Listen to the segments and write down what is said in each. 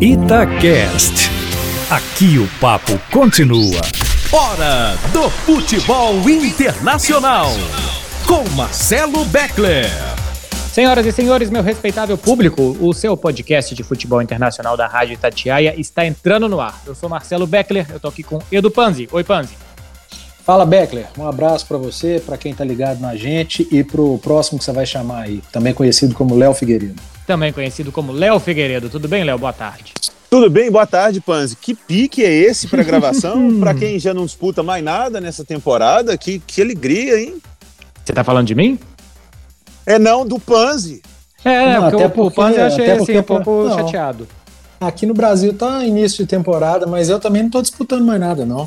Itacast. Aqui o papo continua. Hora do futebol internacional. Com Marcelo Beckler. Senhoras e senhores, meu respeitável público, o seu podcast de futebol internacional da Rádio Itatiaia está entrando no ar. Eu sou Marcelo Beckler, eu tô aqui com Edu Panzi. Oi, Panzi. Fala, Beckler. Um abraço para você, para quem tá ligado na gente e pro próximo que você vai chamar aí, também conhecido como Léo Figueiredo. Também conhecido como Léo Figueiredo. Tudo bem, Léo? Boa tarde. Tudo bem, boa tarde, Panzi. Que pique é esse para gravação? para quem já não disputa mais nada nessa temporada, que, que alegria, hein? Você tá falando de mim? É não, do Panzi. É, Não, porque até o, porque- o Panzi eu achei até assim, porque- um pouco não. chateado. Aqui no Brasil tá início de temporada, mas eu também não tô disputando mais nada, não.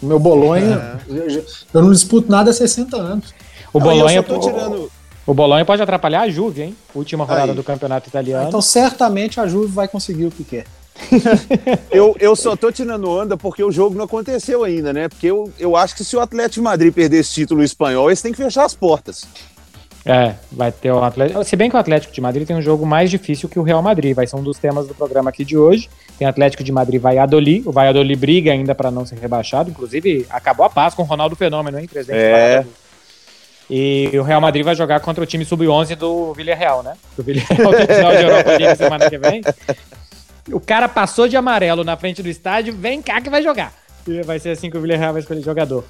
O meu Bolonha, eu, já- eu não disputo nada há 60 anos. O Não, Bolonha, eu só tô tirando. O Bolonha pode atrapalhar a Juve, hein? Última rodada Aí. do campeonato italiano. Então certamente a Juve vai conseguir o que quer. Eu, eu só tô tirando onda porque o jogo não aconteceu ainda, né? Porque eu, eu acho que se o Atlético de Madrid perder esse título espanhol, eles têm que fechar as portas. É, vai ter o Atlético. Se bem que o Atlético de Madrid tem um jogo mais difícil que o Real Madrid, vai ser um dos temas do programa aqui de hoje. Tem Atlético de Madrid Valladolid, o Valladolid briga ainda para não ser rebaixado, inclusive acabou a paz com o Ronaldo Fenômeno, hein, presidente É. do. E o Real Madrid vai jogar contra o time sub-11 do Villarreal, né? O Villarreal tem final de Europa League semana que vem. O cara passou de amarelo na frente do estádio, vem cá que vai jogar. E vai ser assim que o Villarreal vai escolher jogador.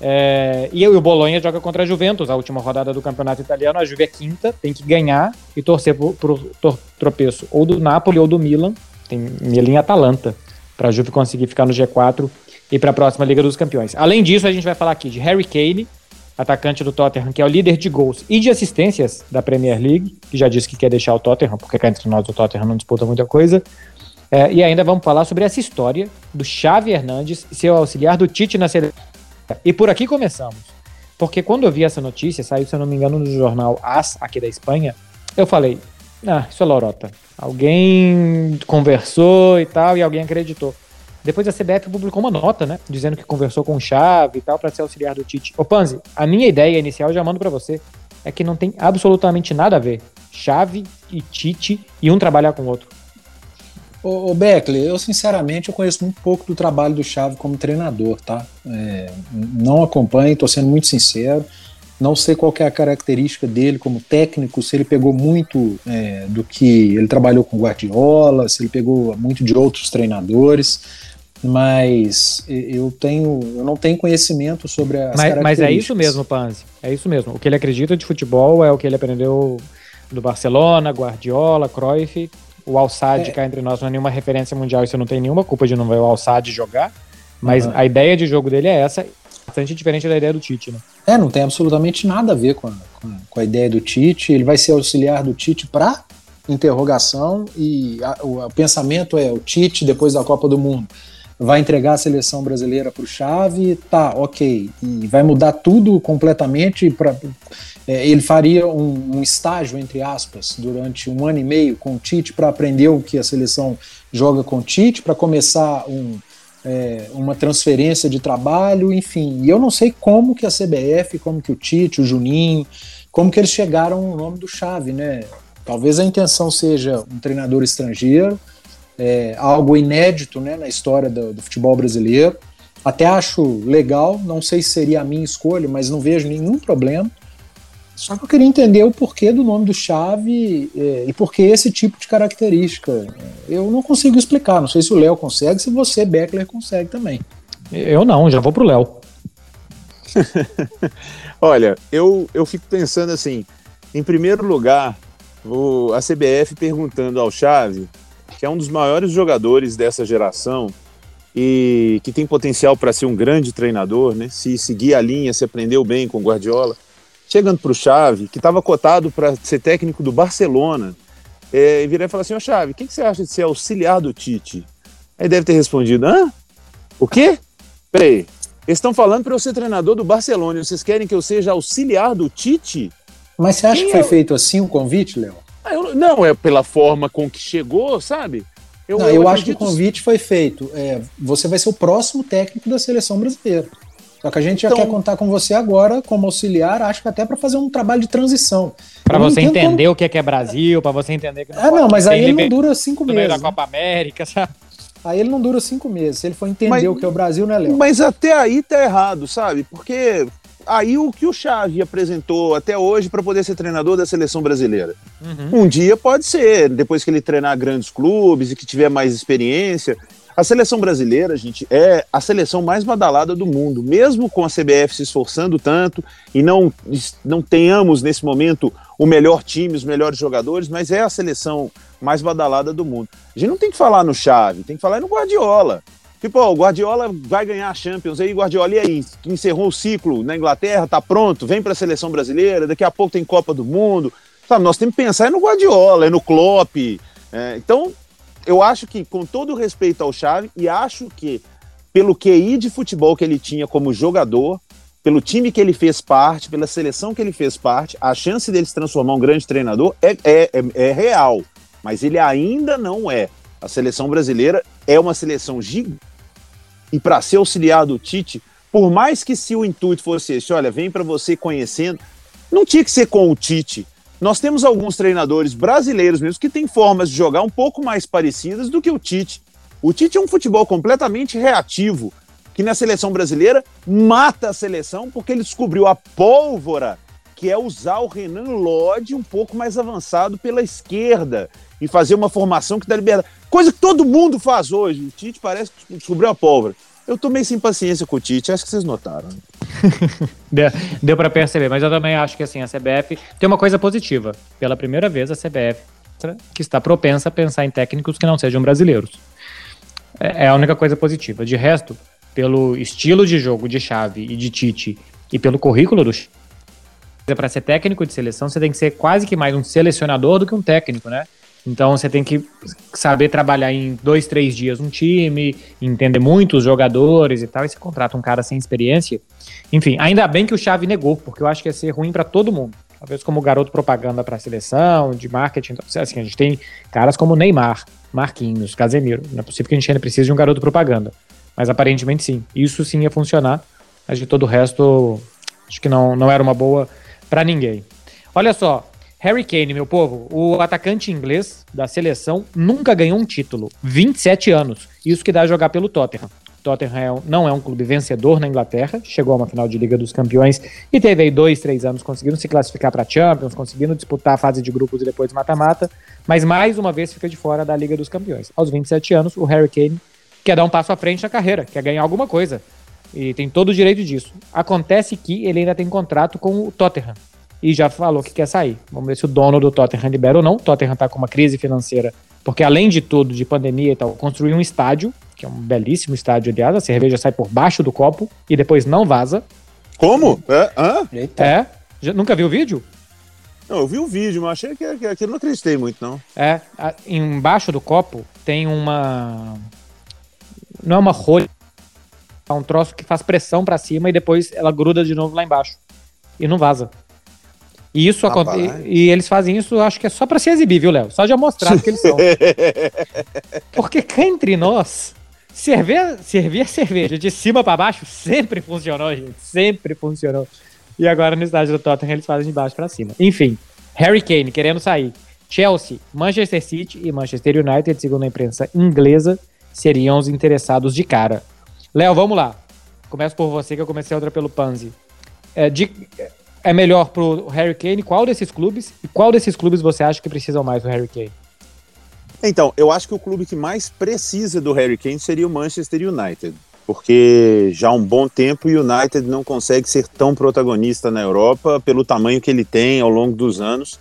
É, e o Bolonha joga contra a Juventus, a última rodada do campeonato italiano. A Juve é quinta, tem que ganhar e torcer pro, pro tor- tropeço ou do Napoli ou do Milan. Tem Milan e Atalanta para a Juve conseguir ficar no G4 e para a próxima Liga dos Campeões. Além disso, a gente vai falar aqui de Harry Kane, atacante do Tottenham, que é o líder de gols e de assistências da Premier League, que já disse que quer deixar o Tottenham, porque cá entre nós o Tottenham não disputa muita coisa. É, e ainda vamos falar sobre essa história do Xavi Hernandes, seu auxiliar do Tite na seleção. E por aqui começamos. Porque quando eu vi essa notícia, saiu, se eu não me engano, no jornal AS, aqui da Espanha, eu falei, ah, isso é lorota. Alguém conversou e tal, e alguém acreditou. Depois a CBF publicou uma nota, né, dizendo que conversou com o Xavi e tal, para ser auxiliar do Tite. Ô Panzi, a minha ideia inicial, já mando para você, é que não tem absolutamente nada a ver. Xavi e Tite e um trabalhar com o outro. Ô, Beckler, eu sinceramente eu conheço muito pouco do trabalho do Xavi como treinador, tá? É, não acompanho, tô sendo muito sincero. Não sei qual é a característica dele como técnico, se ele pegou muito é, do que ele trabalhou com Guardiola, se ele pegou muito de outros treinadores, mas eu tenho, eu não tenho conhecimento sobre as Mas, mas é isso mesmo, Panzi. É isso mesmo. O que ele acredita de futebol é o que ele aprendeu do Barcelona, Guardiola, Cruyff. O Alçade É. cá entre nós não é nenhuma referência mundial, isso não tem nenhuma culpa de não ver o Alçade jogar. Mas Aham. a ideia de jogo dele é essa, bastante diferente da ideia do Tite, né? É, não tem absolutamente nada a ver com a, com a- com a ideia do Tite. Ele vai ser auxiliar do Tite para interrogação e a- o, o pensamento é o Tite depois da Copa do Mundo vai entregar a seleção brasileira para o Xavi, tá, ok, e vai mudar tudo completamente para ele faria um, um estágio entre aspas durante um ano e meio com o Tite para aprender o que a seleção joga com o Tite para começar um é, uma transferência de trabalho, enfim. E eu não sei como que a CBF, como que o Tite, o Juninho, como que eles chegaram no nome do Chave, né? Talvez a intenção seja um treinador estrangeiro, é, algo inédito né, na história do, do futebol brasileiro. Até acho legal, não sei se seria a minha escolha, mas não vejo nenhum problema. Só que eu queria entender o porquê do nome do Chave é, e por que esse tipo de característica. Eu não consigo explicar, não sei se o Léo consegue, se você, Beckler, consegue também. Eu não, já vou pro Léo. Olha, eu, eu fico pensando assim, em primeiro lugar, o, a CBF perguntando ao Xavi, que é um dos maiores jogadores dessa geração e que tem potencial para ser um grande treinador, né? Se seguir a linha, se aprendeu bem com o Guardiola. Chegando para o Xavi, que estava cotado para ser técnico do Barcelona, é, e virar e falar assim, ô Xavi, o que, que você acha de ser auxiliar do Tite? Aí deve ter respondido, hã? O quê? Peraí, eles estão falando para eu ser treinador do Barcelona, vocês querem que eu seja auxiliar do Tite? Mas você acha Quem que foi é feito assim o convite, Léo? Ah, eu- não, é pela forma com que chegou, sabe? Eu, Não, eu, acho que o convite foi feito. é, você vai ser o próximo técnico da seleção brasileira. Só que a gente já Então- quer contar com você agora como auxiliar, acho que até para fazer um trabalho de transição. Pra Eu não você entender o que é que é Brasil, pra você entender que como- É, não, mas aí ele não dura cinco meio da meses. né? Copa América, sabe? Aí ele não dura cinco meses. Se ele for entender Mas- o que é o Brasil, né, Léo? Mas até aí tá errado, sabe? Porque aí o que o Xavi apresentou até hoje para poder ser treinador da seleção brasileira. Uhum. Um dia pode ser, depois que ele treinar grandes clubes e que tiver mais experiência. A seleção brasileira, gente, é a seleção mais badalada do mundo, mesmo com a CBF se esforçando tanto e não, não tenhamos nesse momento o melhor time, os melhores jogadores, mas é a seleção mais badalada do mundo. A gente não tem que falar no Xavi, tem que falar no Guardiola. Tipo, o Guardiola vai ganhar a Champions aí, Guardiola, e aí? Encerrou o ciclo na Inglaterra, tá pronto, vem para a seleção brasileira, daqui a pouco tem Copa do Mundo. Sabe, nós temos que pensar é no Guardiola, é no Klopp. é, então, eu acho que, com todo respeito ao Xavi, e acho que, pelo QI de futebol que ele tinha como jogador, pelo time que ele fez parte, pela seleção que ele fez parte, a chance dele se transformar um grande treinador é, é, é, é real. Mas ele ainda não é. A seleção brasileira é uma seleção gigante. E para ser auxiliar do Tite, por mais que se o intuito fosse esse, olha, vem para você conhecendo, não tinha que ser com o Tite. Nós temos alguns treinadores brasileiros mesmo que têm formas de jogar um pouco mais parecidas do que o Tite. O Tite é um futebol completamente reativo, que na seleção brasileira mata a seleção porque ele descobriu a pólvora, que é usar o Renan Lodge um pouco mais avançado pela esquerda e fazer uma formação que dá liberdade. Coisa que todo mundo faz hoje. O Tite parece que descobriu a pólvora. Eu tô meio sem paciência com o Tite, acho que vocês notaram. né? Deu, deu para perceber, mas eu também acho que assim, a CBF tem uma coisa positiva. Pela primeira vez, a CBF que está propensa a pensar em técnicos que não sejam brasileiros. É, é a única coisa positiva. De resto, pelo estilo de jogo de Chave e de Tite e pelo currículo do para ser técnico de seleção, você tem que ser quase que mais um selecionador do que um técnico, né? Então você tem que saber trabalhar em dois, três dias um time, entender muito os jogadores e tal, e você contrata um cara sem experiência. Enfim, ainda bem que o Xavi negou, porque eu acho que ia ser ruim para todo mundo. Talvez como garoto propaganda para a seleção, de marketing. Então, assim, a gente tem caras como Neymar, Marquinhos, Casemiro. Não é possível que a gente ainda precise de um garoto propaganda. Mas aparentemente sim. Isso sim ia funcionar. Mas de todo o resto, acho que não, não era uma boa para ninguém. Olha só, Harry Kane, meu povo, o atacante inglês da seleção nunca ganhou um título. 27 anos. Isso que dá a jogar pelo Tottenham. Tottenham não é um clube vencedor na Inglaterra, chegou a uma final de Liga dos Campeões e teve aí dois, três anos conseguindo se classificar para Champions, conseguindo disputar a fase de grupos e depois mata-mata, mas mais uma vez fica de fora da Liga dos Campeões. Aos 27 anos, o Harry Kane quer dar um passo à frente na carreira, quer ganhar alguma coisa e tem todo o direito disso. Acontece que ele ainda tem contrato com o Tottenham e já falou que quer sair. Vamos ver se o dono do Tottenham libera ou não. O Tottenham tá com uma crise financeira, porque além de tudo, de pandemia e tal, construiu um estádio, que é um belíssimo estádio, aliás, a cerveja sai por baixo do copo e depois não vaza. Como? É? Hã? Eita. É? Já, nunca viu o vídeo? Não, eu vi o vídeo, mas achei que, que aquilo não acreditei muito, não. É. a- embaixo do copo tem uma. Não é uma rolha. É um troço que faz pressão pra cima e depois ela gruda de novo lá embaixo. E não vaza. E isso acontece. E eles fazem isso, acho que é só pra se exibir, viu, Léo? Só de mostrar que eles são. Porque cá entre nós, servir, servir a cerveja de cima pra baixo sempre funcionou, gente. Sempre funcionou. E agora no estádio do Tottenham eles fazem de baixo pra cima. Enfim, Harry Kane querendo sair. Chelsea, Manchester City e Manchester United, segundo a imprensa inglesa, seriam os interessados de cara. Léo, vamos lá. Começo por você, que eu comecei outra pelo Panzi. É, de- é melhor pro Harry Kane qual desses clubes? E qual desses clubes você acha que precisam mais do Harry Kane? Então, eu acho que o clube que mais precisa do Harry Kane seria o Manchester United. Porque já há um bom tempo o United não consegue ser tão protagonista na Europa pelo tamanho que ele tem ao longo dos anos.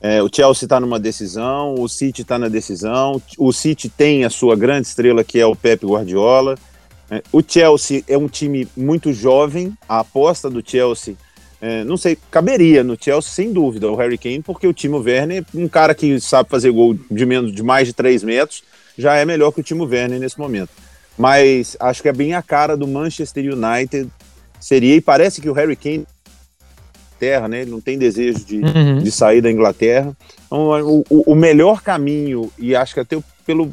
É, o Chelsea está numa decisão, o City está na decisão, o City tem a sua grande estrela que é o Pep Guardiola. É, o Chelsea é um time muito jovem, a aposta do Chelsea, é, não sei, caberia no Chelsea sem dúvida o Harry Kane, porque o Timo Werner, um cara que sabe fazer gol de menos de mais de 3 metros, já é melhor que o Timo Werner nesse momento. Mas acho que é bem a cara do Manchester United seria, e parece que o Harry Kane terra, né? Ele não tem desejo de, Uhum. de sair da Inglaterra. Então, o, o- o melhor caminho, e acho que até pelo,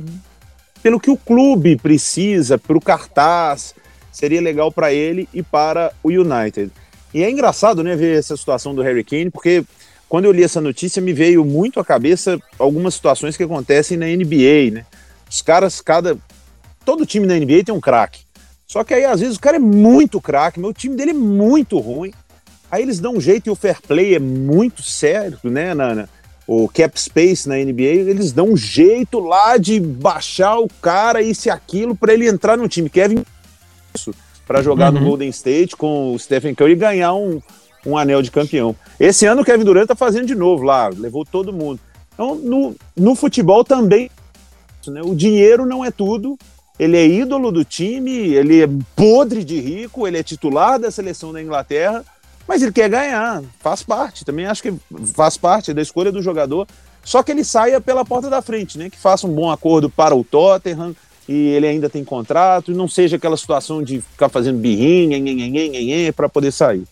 pelo que o clube precisa, para o cartaz, seria legal para ele e para o United. E é engraçado, né, ver essa situação do Harry Kane, porque quando eu li essa notícia me veio muito à cabeça algumas situações que acontecem na NBA, né? Os caras, cada todo time na NBA tem um craque. Só que aí às vezes o cara é muito craque, meu time dele é muito ruim. Aí eles dão um jeito e o fair play é muito sério, né, Nana? O cap space na NBA, eles dão um jeito lá de baixar o cara, isso e aquilo, para ele entrar no time. Kevin, isso, para jogar uhum. no Golden State com o Stephen Curry e ganhar um, um anel de campeão. Esse ano o Kevin Durant tá fazendo de novo lá, levou todo mundo. Então, no, no futebol também, né, o dinheiro não é tudo, ele é ídolo do time, ele é podre de rico, ele é titular da seleção da Inglaterra, mas ele quer ganhar, faz parte. Também acho que faz parte da escolha do jogador. Só que ele saia pela porta da frente, né? Que faça um bom acordo para o Tottenham e ele ainda tem contrato, e não seja aquela situação de ficar fazendo birrinha, para poder sair.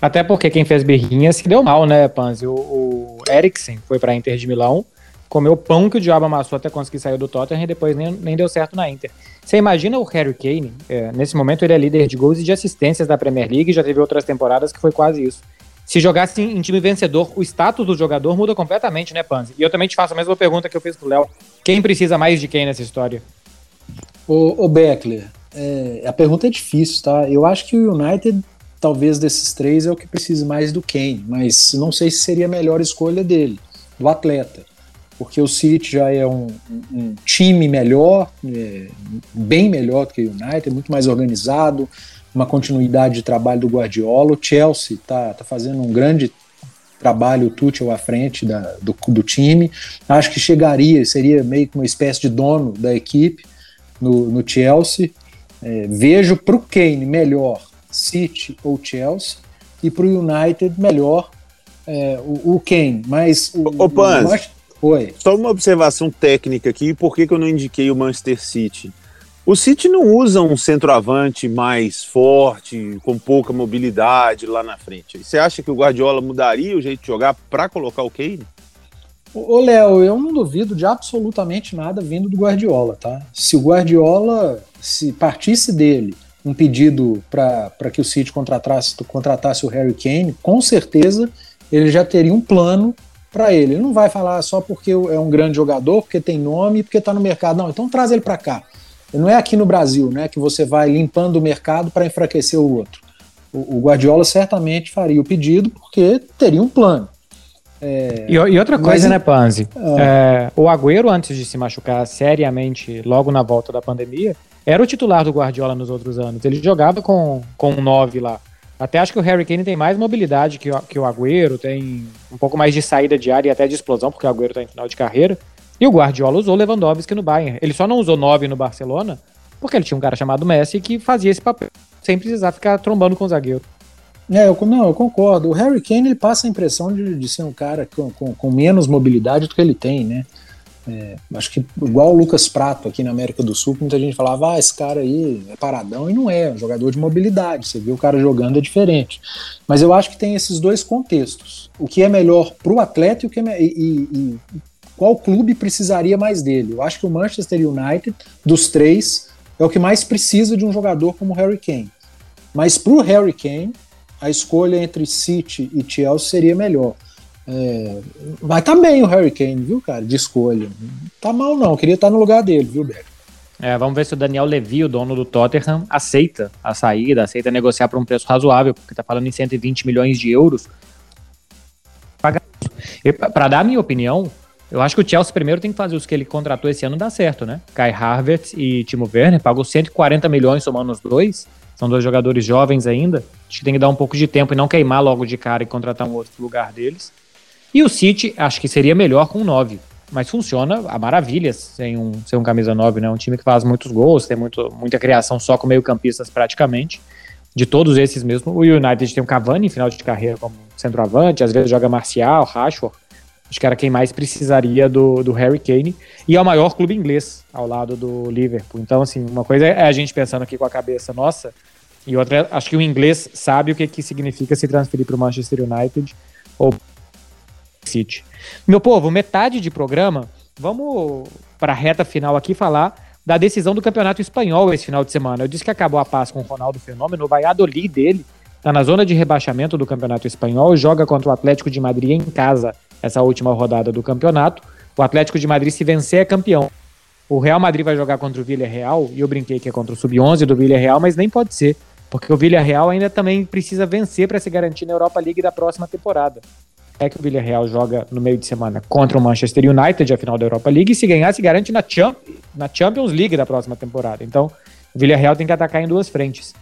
Até porque quem fez birrinha se deu mal, né, Panzi? O, o Eriksen foi para Inter de Milão comeu pão que o diabo amassou até conseguir sair do Tottenham e depois nem, nem deu certo na Inter. Você imagina o Harry Kane, é, nesse momento ele é líder de gols e de assistências da Premier League, já teve outras temporadas que foi quase isso. Se jogasse em time vencedor, o status do jogador muda completamente, né, Panzi? E eu também te faço a mesma pergunta que eu fiz pro Léo. Quem precisa mais de quem nessa história? O, o Beckler, é, a pergunta é difícil, tá? Eu acho que o United, talvez desses três, é o que precisa mais do Kane, mas não sei se seria a melhor escolha dele, do atleta porque o City já é um, um time melhor, é, bem melhor do que o United, muito mais organizado, uma continuidade de trabalho do Guardiola. O Chelsea está tá fazendo um grande trabalho, o Tuchel à frente da, do, do time. Acho que chegaria, seria meio que uma espécie de dono da equipe no, no Chelsea. É, vejo para o Kane melhor City ou Chelsea e para o United melhor é, o, o Kane. Mas o, o, o, Oi. Só uma observação técnica aqui, por que, que eu não indiquei o Manchester City? O City não usa um centroavante mais forte, com pouca mobilidade lá na frente. Você acha que o Guardiola mudaria o jeito de jogar para colocar o Kane? Ô, Léo, eu não duvido de absolutamente nada vindo do Guardiola, tá? Se o Guardiola, se partisse dele um pedido para que o City contratasse, contratasse o Harry Kane, com certeza ele já teria um plano para ele. Ele não vai falar só porque é um grande jogador, porque tem nome, porque está no mercado. Não, então traz ele para cá. Não é aqui no Brasil, né, que você vai limpando o mercado para enfraquecer o outro. O, o, Guardiola certamente faria o pedido porque teria um plano. É, e, e, outra coisa, mas, né, Panzi? É, é, o Agüero, antes de se machucar seriamente, logo na volta da pandemia, era o titular do Guardiola nos outros anos. Ele jogava com, com um 9 lá. Até acho que o Harry Kane tem mais mobilidade que o, que o Agüero, tem um pouco mais de saída de área e até de explosão, porque o Agüero está em final de carreira. E o Guardiola usou Lewandowski no Bayern. Ele só não usou 9 no Barcelona, porque ele tinha um cara chamado Messi que fazia esse papel, sem precisar ficar trombando com o zagueiro. É, eu, não, eu concordo. O Harry Kane ele passa a impressão de, de ser um cara com, com, com menos mobilidade do que ele tem, né? É, acho que igual o Lucas Prato aqui na América do Sul, muita gente falava, ah, esse cara aí é paradão, e não é, é um jogador de mobilidade, você vê o cara jogando é diferente. Mas eu acho que tem esses dois contextos. O que é melhor para o atleta e, o que é, e, e, e qual clube precisaria mais dele. Eu acho que o Manchester United, dos três, é o que mais precisa de um jogador como Harry Kane. Mas para o Harry Kane, a escolha entre City e Chelsea seria melhor. É, vai tá bem o Harry Kane, viu, cara, de escolha. Tá mal não, queria estar no lugar dele, viu, Beck? É, vamos ver se o Daniel Levy, o dono do Tottenham, aceita a saída, aceita negociar por um preço razoável, porque tá falando em 120 milhões de euros. Para dar a minha opinião, eu acho que o Chelsea primeiro tem que fazer os que ele contratou esse ano dar certo, né? Kai Harvard e Timo Werner pagou 140 milhões somando os dois. São dois jogadores jovens ainda. Acho que tem que dar um pouco de tempo e não queimar logo de cara e contratar um outro lugar deles. E o City, acho que seria melhor com 9. Mas funciona a maravilha sem um, sem um camisa 9, né? Um time que faz muitos gols, tem muito, muita criação só com meio-campistas praticamente. De todos esses mesmo. O United tem o Cavani em final de carreira como centroavante, às vezes joga Marcial, Rashford. Acho que era quem mais precisaria do, do Harry Kane. E é o maior clube inglês ao lado do Liverpool. Então, assim, uma coisa é a gente pensando aqui com a cabeça nossa, e outra, acho que o inglês sabe o que, que significa se transferir para o Manchester United ou City. Meu povo, metade de programa, vamos para a reta final aqui falar da decisão do Campeonato Espanhol esse final de semana. Eu disse que acabou a paz com o Ronaldo Fenômeno, o Valladolid dele está na zona de rebaixamento do Campeonato Espanhol, joga contra o Atlético de Madrid em casa essa última rodada do campeonato. O Atlético de Madrid, se vencer, é campeão. O Real Madrid vai jogar contra o Villarreal, e eu brinquei que é contra o Sub-11 do Villarreal, mas nem pode ser, porque o Villarreal ainda também precisa vencer para se garantir na Europa League da próxima temporada. É que o Villarreal joga no meio de semana contra o Manchester United, a final da Europa League, e se ganhar, se garante na, Champ na Champions League da próxima temporada. Então, o Villarreal tem que atacar em duas frentes.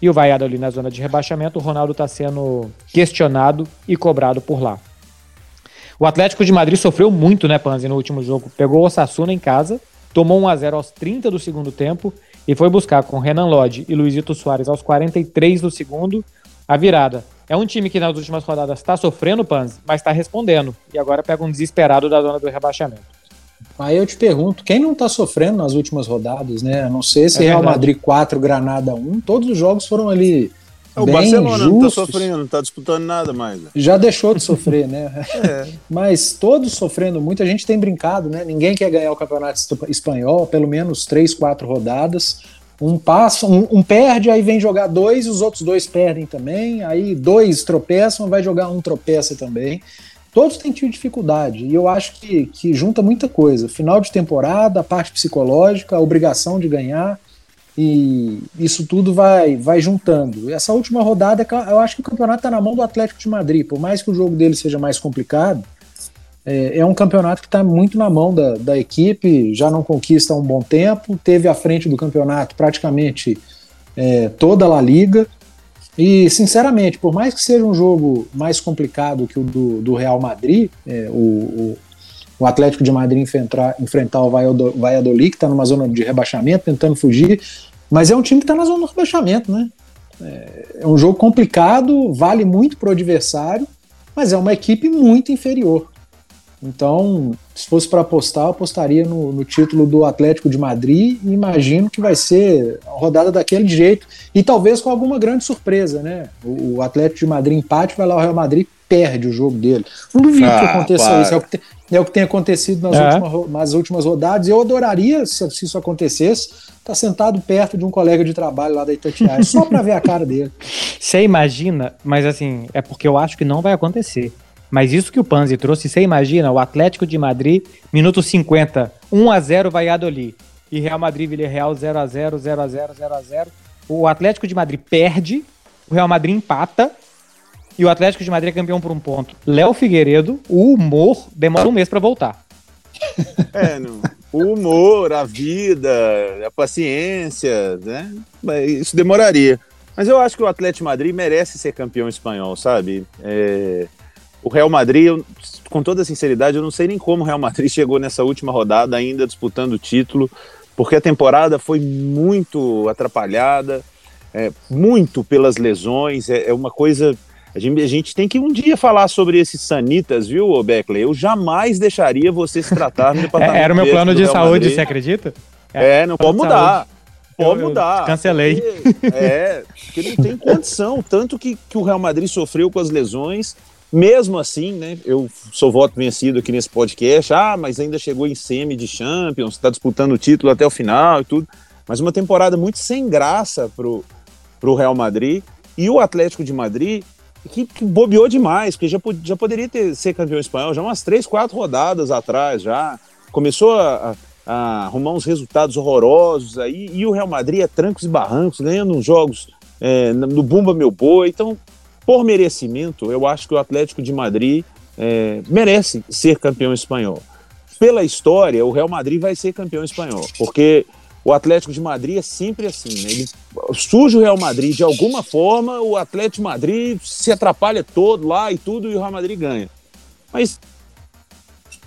E o Valladolid na zona de rebaixamento, o Ronaldo está sendo questionado e cobrado por lá. O Atlético de Madrid sofreu muito, né, Panzi, no último jogo. Pegou o Osasuna em casa, tomou 1 a 0 aos 30 do segundo tempo e foi buscar com Renan Lodge e Luizito Soares aos 43 do segundo a virada. É um time que nas últimas rodadas está sofrendo, Panzi, mas está respondendo. E agora pega um desesperado da zona do rebaixamento. Aí eu te pergunto, quem não está sofrendo nas últimas rodadas, né? A não ser se é Real Madrid 4, Granada 1, todos os jogos foram ali o Bem Barcelona justos. não está sofrendo, não está disputando nada mais. Né? Já deixou de sofrer, né? é. Mas todos sofrendo muito, a gente tem brincado, né? Ninguém quer ganhar o campeonato espanhol, pelo menos três, quatro rodadas. Um passa, um, um, perde, aí vem jogar dois, os outros dois perdem também. Aí dois tropeçam, vai jogar um tropeça também. Todos têm tido dificuldade, e eu acho que, que junta muita coisa. Final de temporada, a parte psicológica, a obrigação de ganhar e isso tudo vai, vai juntando. Essa última rodada, eu acho que o campeonato está na mão do Atlético de Madrid. Por mais que o jogo dele seja mais complicado, é, é um campeonato que está muito na mão da, da equipe, já não conquista há um bom tempo, teve à frente do campeonato praticamente é, toda a La Liga. E, sinceramente, por mais que seja um jogo mais complicado que o do, do Real Madrid, é, o, o, o, Atlético de Madrid enfrentar, enfrentar o Valladolid, que está numa zona de rebaixamento, tentando fugir, mas é um time que está na zona do rebaixamento, né? É um jogo complicado, vale muito para o adversário, mas é uma equipe muito inferior. Então, se fosse para apostar, eu apostaria no, no, título do Atlético de Madrid e imagino que vai ser a rodada daquele jeito. E talvez com alguma grande surpresa, né? O, o Atlético de Madrid empate, vai lá o Real Madrid perde o jogo dele. Não duvido ah, que aconteça para. isso. É o que, tem, é o que tem acontecido nas, é. últimas, nas últimas rodadas. Eu adoraria, se, se isso acontecesse, tá sentado perto de um colega de trabalho lá da Itatiaia, só para ver a cara dele. Você imagina, mas assim, é porque eu acho que não vai acontecer. Mas isso que o Panzi trouxe, você imagina, o Atlético de Madrid, minuto 50, 1 a 0 Valladolid. E Real Madrid Villarreal 0 a 0 0 a 0 0 a 0 O Atlético de Madrid perde, o Real Madrid empata, e o Atlético de Madrid é campeão por um ponto. Léo Figueiredo, o humor demora um mês para voltar. É, não o humor, a vida, a paciência, né? Isso demoraria. Mas eu acho que o Atlético Madrid merece ser campeão espanhol, sabe? É... O Real Madrid, eu, com toda sinceridade, eu não sei nem como o Real Madrid chegou nessa última rodada ainda disputando o título, porque a temporada foi muito atrapalhada, é, muito pelas lesões, é, é uma coisa a gente, a gente, tem que um dia falar sobre esses sanitas, viu, Beckley? Eu jamais deixaria você se tratar no departamento. É, era o meu plano de saúde, Madrid. você acredita? É, não pode mudar. Pode eu, mudar. Cancelei. Porque, é, porque não tem condição. Tanto que, que o Real Madrid sofreu com as lesões. Mesmo assim, né? Eu sou voto vencido aqui nesse podcast. Ah, mas ainda chegou em semi de Champions, está disputando o título até o final e tudo. Mas uma temporada muito sem graça pro, pro Real Madrid. E o Atlético de Madrid que, que bobeou demais, porque já, já poderia ter, ser campeão espanhol já umas três, quatro rodadas atrás já. Começou a, a, arrumar uns resultados horrorosos aí, e o Real Madrid é trancos e barrancos, ganhando uns jogos é, no Bumba Meu Boi. Então, por merecimento, eu acho que o Atlético de Madrid é, merece ser campeão espanhol. Pela história, o Real Madrid vai ser campeão espanhol, porque o Atlético de Madrid é sempre assim, né? Ele surge o Real Madrid de alguma forma, o Atlético de Madrid se atrapalha todo lá e tudo, e o Real Madrid ganha. Mas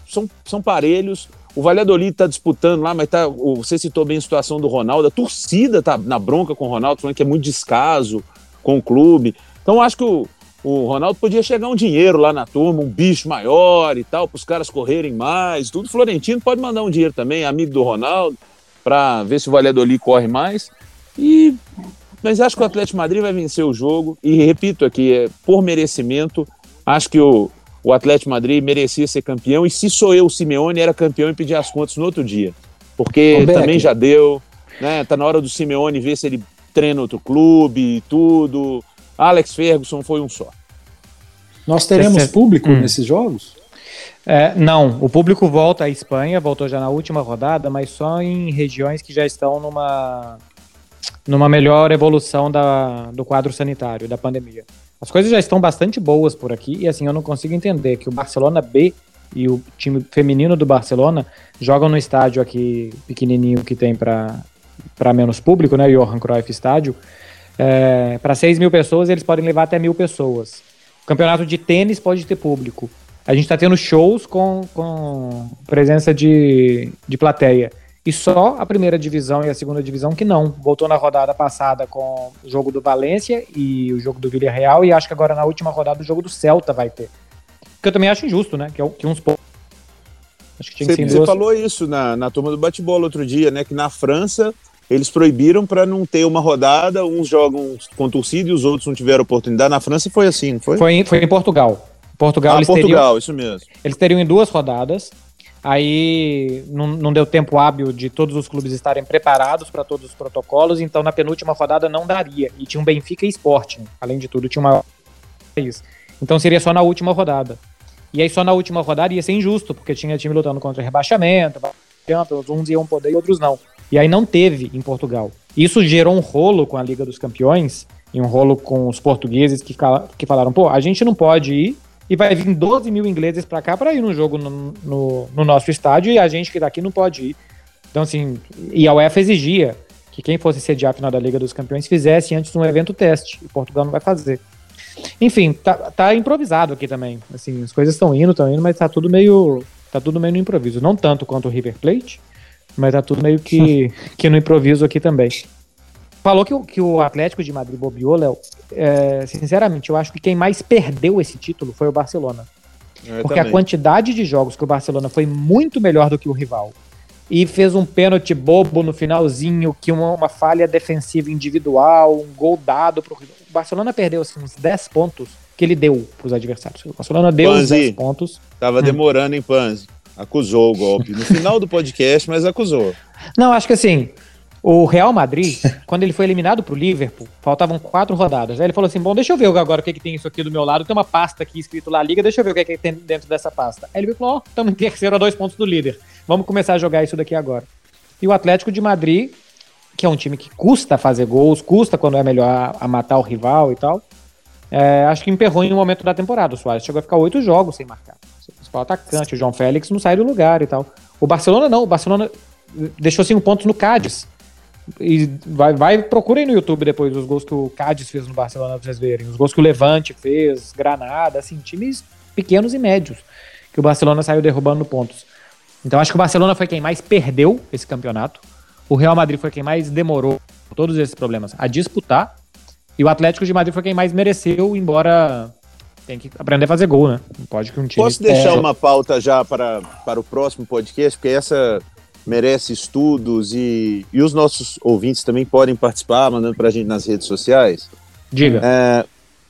são, são parelhos. O Valladolid está disputando lá, mas tá, você citou bem a situação do Ronaldo. A torcida está na bronca com o Ronaldo, falando que é muito descaso com o clube. Então acho que o, o Ronaldo podia chegar um dinheiro lá na turma, um bicho maior e tal, para os caras correrem mais. Tudo. Florentino pode mandar um dinheiro também, amigo do Ronaldo para ver se o Valladolid corre mais. E mas acho que o Atlético Madrid vai vencer o jogo e repito aqui, é por merecimento, acho que o, o Atlético Madrid merecia ser campeão e se sou eu, o Simeone, era campeão e pedir as contas no outro dia. Porque Ô, também já deu, né? Tá na hora do Simeone ver se ele treina outro clube e tudo. Alex Ferguson foi um só. Nós teremos público Hum. nesses jogos? É, não, o público volta à Espanha, voltou já na última rodada, mas só em regiões que já estão numa, numa melhor evolução da, do quadro sanitário, da pandemia. As coisas já estão bastante boas por aqui, e assim, eu não consigo entender que o Barcelona B e o time feminino do Barcelona jogam no estádio aqui pequenininho que tem para menos público, né, Johan Cruyff Estádio, é, para 6 mil pessoas eles podem levar até mil pessoas. O campeonato de tênis pode ter público. A gente está tendo shows com, com presença de, de plateia. E só a primeira divisão e a segunda divisão que não. Voltou na rodada passada com o jogo do Valência e o jogo do Villarreal. E acho que agora na última rodada o jogo do Celta vai ter. Que eu também acho injusto, né? Que, é que uns poucos. Acho que tinha que ser Você, em você duas. falou isso na, na turma do bate-bola outro dia, né? Que na França eles proibiram para não ter uma rodada, uns jogam com torcida e os outros não tiveram oportunidade. Na França foi assim, não foi? Foi, em- foi em Portugal. Portugal, ah, eles, Portugal, teriam, isso mesmo. eles teriam em duas rodadas. Aí não, não deu tempo hábil de todos os clubes estarem preparados para todos os protocolos, então na penúltima rodada não daria. E tinha um Benfica e Sporting, além de tudo, tinha uma isso. Então seria só na última rodada. E aí só na última rodada ia ser injusto, porque tinha time lutando contra rebaixamento, uns iam poder e outros não. E aí não teve em Portugal. Isso gerou um rolo com a Liga dos Campeões, e um rolo com os portugueses que, que falaram, pô, a gente não pode ir, e vai vir 12 mil ingleses pra cá pra ir no jogo no, no, no nosso estádio, e a gente que tá aqui não pode ir. Então, assim, e a UEFA exigia que quem fosse sediar a final da Liga dos Campeões fizesse antes um evento teste, e Portugal não vai fazer. Enfim, tá, tá improvisado aqui também. Assim, as coisas estão indo, estão indo, mas tá tudo meio. Tá tudo meio no improviso. Não tanto quanto o River Plate, mas tá tudo meio que, que no improviso aqui também. Falou que o, que o Atlético de Madrid bobeou, Léo. É, sinceramente, eu acho que quem mais perdeu esse título foi o Barcelona. Eu Porque a também. quantidade de jogos que o Barcelona foi muito melhor do que o rival. E fez um pênalti bobo no finalzinho, que uma, uma falha defensiva individual, um gol dado pro rival. O Barcelona perdeu assim, uns 10 pontos que ele deu pros adversários. O Barcelona deu Panzi. 10 pontos. Tava demorando, hein, Panzi? Acusou o golpe. No final do podcast, mas acusou. Não, acho que assim, o Real Madrid, quando ele foi eliminado pro Liverpool, faltavam quatro rodadas. Aí ele falou assim: bom, deixa eu ver agora o que, que tem isso aqui do meu lado. Tem uma pasta aqui escrito lá Liga, deixa eu ver o que, que tem dentro dessa pasta. Aí ele falou: ó, estamos em terceiro a dois pontos do líder. Vamos começar a jogar isso daqui agora. E o Atlético de Madrid, que é um time que custa fazer gols, custa quando é melhor a matar o rival e tal. é, acho que emperrou em um momento da temporada. O Soares chegou a ficar oito jogos sem marcar. Principal atacante, o João Félix, não sai do lugar e tal. O Barcelona não, o Barcelona deixou cinco pontos no Cádiz. E vai, vai procurem no YouTube depois os gols que o Cádiz fez no Barcelona pra vocês verem. Os gols que o Levante fez, Granada, assim, times pequenos e médios que o Barcelona saiu derrubando pontos. Então acho que o Barcelona foi quem mais perdeu esse campeonato. O Real Madrid foi quem mais demorou todos esses problemas a disputar. E o Atlético de Madrid foi quem mais mereceu, embora tem que aprender a fazer gol, né? Não pode que um time. Posso deixar É, uma pauta já para, para o próximo podcast, porque essa merece estudos e, e os nossos ouvintes também podem participar, mandando para a gente nas redes sociais. Diga. É,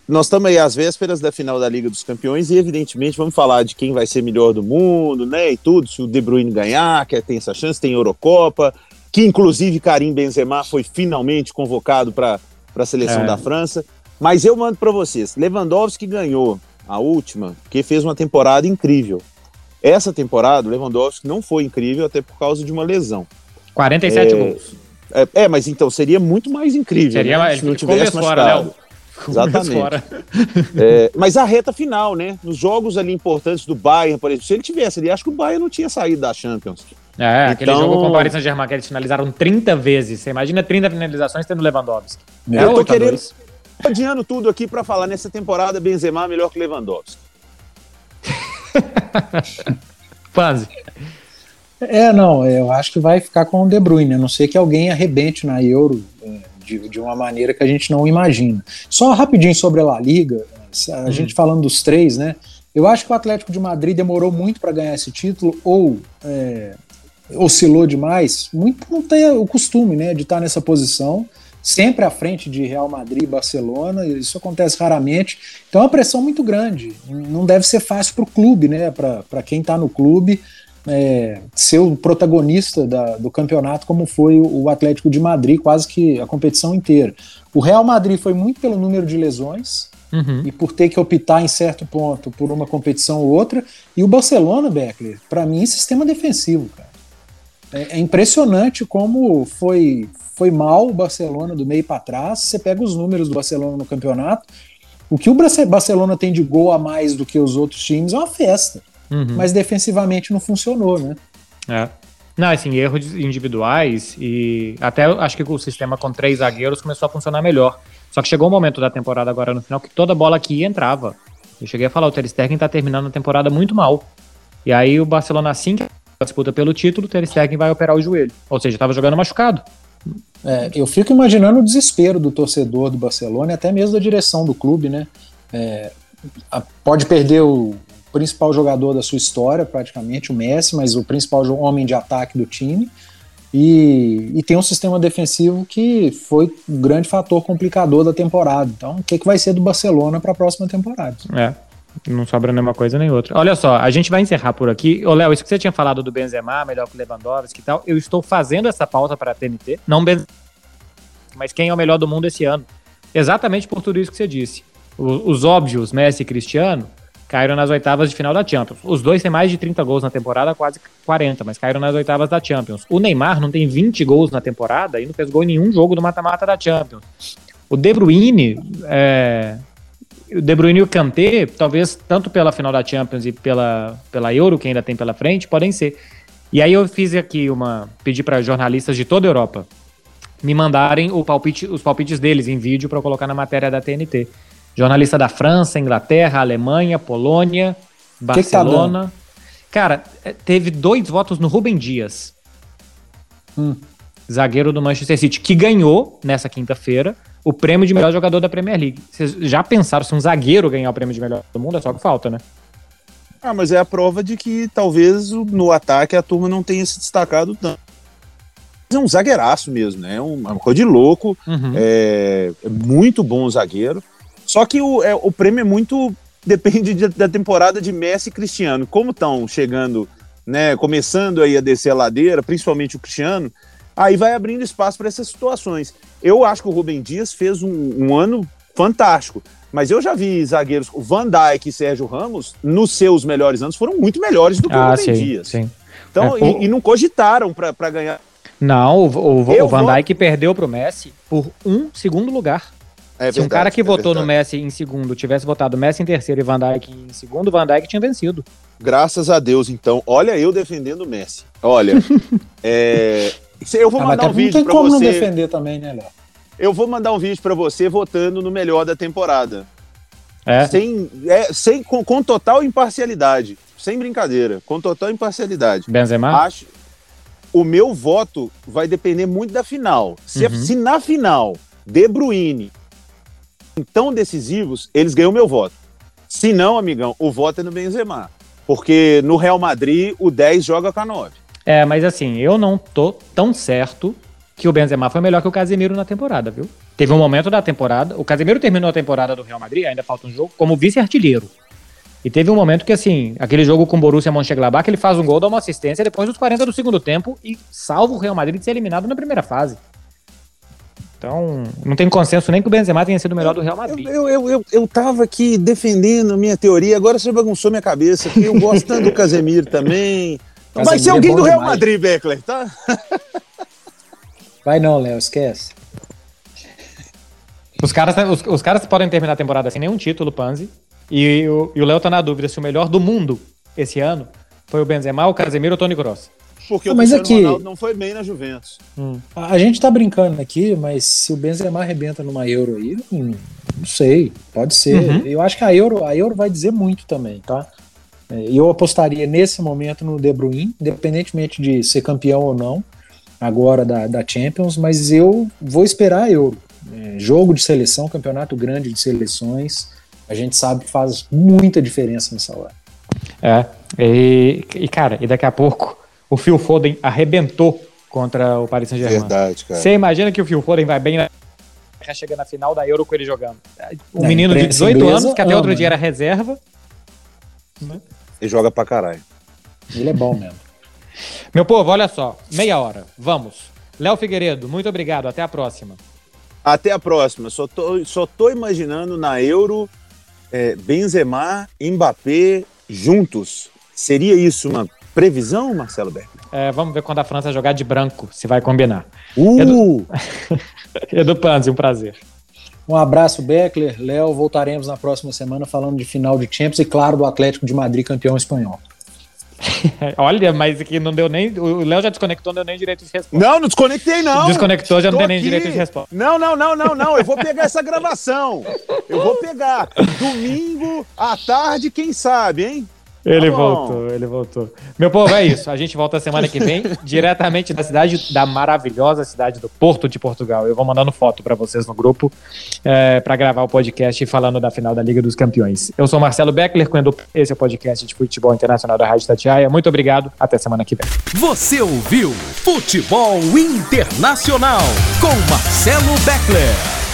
nós estamos aí às vésperas da final da Liga dos Campeões e, evidentemente, vamos falar de quem vai ser melhor do mundo, né? E tudo. Se o De Bruyne ganhar, que tem essa chance, tem Eurocopa, que inclusive Karim Benzema foi finalmente convocado para a seleção É. da França. Mas eu mando para vocês: Lewandowski ganhou a última, porque fez uma temporada incrível. Essa temporada, o Lewandowski não foi incrível, até por causa de uma lesão. 47 é, gols. É, é, mas então seria muito mais incrível Seria né, mais- se não tivesse fora. Léo. Exatamente. fora. É, mas a reta final, né? Nos jogos ali importantes do Bayern, por exemplo, se ele tivesse ali, acho que o Bayern não tinha saído da Champions. É, aquele Então- jogo com o Paris Saint-Germain que eles finalizaram 30 vezes. Você imagina 30 finalizações tendo Lewandowski. É. Eu tô 8 a querendo- 2. Adiando tudo aqui para falar nessa temporada, Benzema melhor que Lewandowski. Panzi. É, não, eu acho que vai ficar com o De Bruyne, a não ser que alguém arrebente na Euro é, de, de uma maneira que a gente não imagina. Só rapidinho sobre a La Liga, a Hum. gente falando dos três, né? Eu acho que o Atlético de Madrid demorou muito para ganhar esse título, ou é, oscilou demais, muito por não ter o costume né, de estar nessa posição, sempre à frente de Real Madrid e Barcelona, isso acontece raramente. Então é uma pressão muito grande. Não deve ser fácil para o clube, né? Para quem está no clube é, ser o protagonista da, do campeonato, como foi o Atlético de Madrid, quase que a competição inteira. O Real Madrid foi muito pelo número de lesões uhum. e por ter que optar em certo ponto por uma competição ou outra. E o Barcelona, Beckler, para mim, sistema defensivo, cara. É, é impressionante como foi, foi mal o Barcelona do meio para trás. Você pega os números do Barcelona no campeonato. O que o Barcelona tem de gol a mais do que os outros times é uma festa. Uhum. Mas defensivamente não funcionou, né? É. Não, assim, erros individuais e até acho que o sistema com três zagueiros começou a funcionar melhor. Só que chegou um momento da temporada agora no final que toda bola aqui entrava. Eu cheguei a falar, o Ter Stegen tá terminando a temporada muito mal. E aí o Barcelona, assim que disputa pelo título, o Ter Stegen vai operar o joelho. Ou seja, tava jogando machucado. É, eu fico imaginando o desespero do torcedor do Barcelona e até mesmo da direção do clube, né? É, a, pode perder o principal jogador da sua história, praticamente, o Messi, mas o principal homem de ataque do time. E, e tem um sistema defensivo que foi um grande fator complicador da temporada. Então, o que, que vai ser do Barcelona para a próxima temporada? É, não sobra nenhuma coisa nem outra. Olha só, a gente vai encerrar por aqui. Ô, Léo, isso que você tinha falado do Benzema, melhor que Lewandowski e tal, eu estou fazendo essa pauta para a TNT, não Benzema, mas quem é o melhor do mundo esse ano. Exatamente por tudo isso que você disse. Os óbvios, Messi e Cristiano, caíram nas oitavas de final da Champions. Os dois têm mais de 30 gols na temporada, quase 40, mas caíram nas oitavas da Champions. O Neymar não tem 20 gols na temporada e não fez gol em nenhum jogo do mata-mata da Champions. O De Bruyne, é, o De Bruyne e o Kanté, talvez tanto pela final da Champions e pela, pela Euro, que ainda tem pela frente, podem ser. E aí eu fiz aqui uma. pedi para jornalistas de toda a Europa me mandarem o palpite, os palpites deles em vídeo para colocar na matéria da TNT. Jornalista da França, Inglaterra, Alemanha, Polônia, Barcelona. Que que tá Cara, é, teve dois votos no Rubem Dias. Hum. Zagueiro do Manchester City, que ganhou nessa quinta-feira o prêmio de melhor jogador da Premier League. Vocês já pensaram se um zagueiro ganhar o prêmio de melhor do mundo? É só que falta, né? Ah, mas é a prova de que talvez no ataque a turma não tenha se destacado tanto. É um zagueiraço mesmo, né? É uma coisa de louco. Uhum. É, é, muito bom o zagueiro. Só que o, é, o prêmio é muito. Depende de, da temporada de Messi e Cristiano. Como estão chegando, né? Começando aí a descer a ladeira, principalmente o Cristiano aí vai abrindo espaço para essas situações. Eu acho que o Rubem Dias fez um, um, ano fantástico, mas eu já vi zagueiros, o Van Dijk e Sérgio Ramos, nos seus melhores anos, foram muito melhores do que ah, o Rubem sim, Dias. Sim. Então, é, e, e, não cogitaram para ganhar. Não, o, o, o Van vou... Dijk perdeu para o Messi por um segundo lugar. É Se verdade, um cara que é votou verdade. no Messi em segundo tivesse votado Messi em terceiro e Van Dijk em segundo, Van Dijk tinha vencido. Graças a Deus, então. Olha eu defendendo o Messi. Olha, é, eu vou ah, mandar um vídeo para você. Não tem como não defender também, né, Léo? Eu vou mandar um vídeo para você votando no melhor da temporada. É? Sem, é, sem com, com, total imparcialidade. Sem brincadeira. Com total imparcialidade. Benzema? Acho, o meu voto vai depender muito da final. Se, uhum. se na final De Bruyne tão decisivos, eles ganham meu voto. Se não, amigão, o voto é no Benzema. Porque no Real Madrid o 10 joga com a 9. É, mas assim, eu não tô tão certo que o Benzema foi melhor que o Casemiro na temporada, viu? Teve um momento da temporada, o Casemiro terminou a temporada do Real Madrid, ainda falta um jogo, como vice-artilheiro. E teve um momento que, assim, aquele jogo com o Borussia Mönchengladbach, ele faz um gol, dá uma assistência depois dos 40 do segundo tempo e salva o Real Madrid de ser eliminado na primeira fase. Então, não tem consenso nem que o Benzema tenha sido o melhor do Real Madrid. Eu, eu, eu, eu tava aqui defendendo a minha teoria, agora você bagunçou minha cabeça, eu gosto tanto do Casemiro também. Vai ser alguém é do Real demais. Madrid, Beckler, tá? Vai não, Léo, esquece. Os caras, os, os, caras podem terminar a temporada sem nenhum título, Panzi. E, o, e o Léo tá na dúvida se o melhor do mundo esse ano foi o Benzema, o Casemiro ou o Tony Kroos. Porque o mas aqui, Ronaldo não foi bem na Juventus. Hum. A, a gente tá brincando aqui, mas se o Benzema arrebenta numa Euro aí, hum, não sei, pode ser. Uhum. Eu acho que a Euro, a Euro vai dizer muito também, tá? É, eu apostaria nesse momento no De Bruyne, independentemente de ser campeão ou não, agora da, da Champions, mas eu vou esperar a Euro. É, jogo de seleção, campeonato grande de seleções, a gente sabe que faz muita diferença nessa hora. É, e, e cara, e daqui a pouco o Phil Foden arrebentou contra o Paris Saint-Germain. Verdade, cara. Você imagina que o Phil Foden vai bem na chega na final da Euro com ele jogando. Um menino de 18 anos, que até ama, outro dia era reserva. Né? E joga pra caralho. Ele é bom mesmo. Meu povo, olha só, meia hora, vamos. Léo Figueiredo, muito obrigado, até a próxima. Até a próxima. Só tô, só tô imaginando na Euro é, Benzema, Mbappé juntos. Seria isso uma previsão, Marcelo Beck? É, vamos ver quando a França jogar de branco, se vai combinar. Uh! Edu, Edu Panzi, um prazer. Um abraço, Beckler. Léo, voltaremos na próxima semana falando de final de Champions e, claro, do Atlético de Madrid, campeão espanhol. Olha, mas aqui não deu nem. O Léo já desconectou, não deu nem direito de resposta. Não, não desconectei, não. Desconectou, já não tem nem aqui. direito de resposta. Não, não, não, não, não. Eu vou pegar essa gravação. Eu vou pegar. Domingo à tarde, quem sabe, hein? Ele Tá voltou, ele voltou. Meu povo, é isso. A gente volta semana que vem, diretamente da cidade, da maravilhosa cidade do Porto de Portugal. Eu vou mandando foto pra vocês no grupo é, para gravar o podcast falando da final da Liga dos Campeões. Eu sou Marcelo Beckler, quando esse é o podcast de futebol internacional da Rádio Tatiaia. Muito obrigado, até semana que vem. Você ouviu Futebol Internacional com Marcelo Beckler.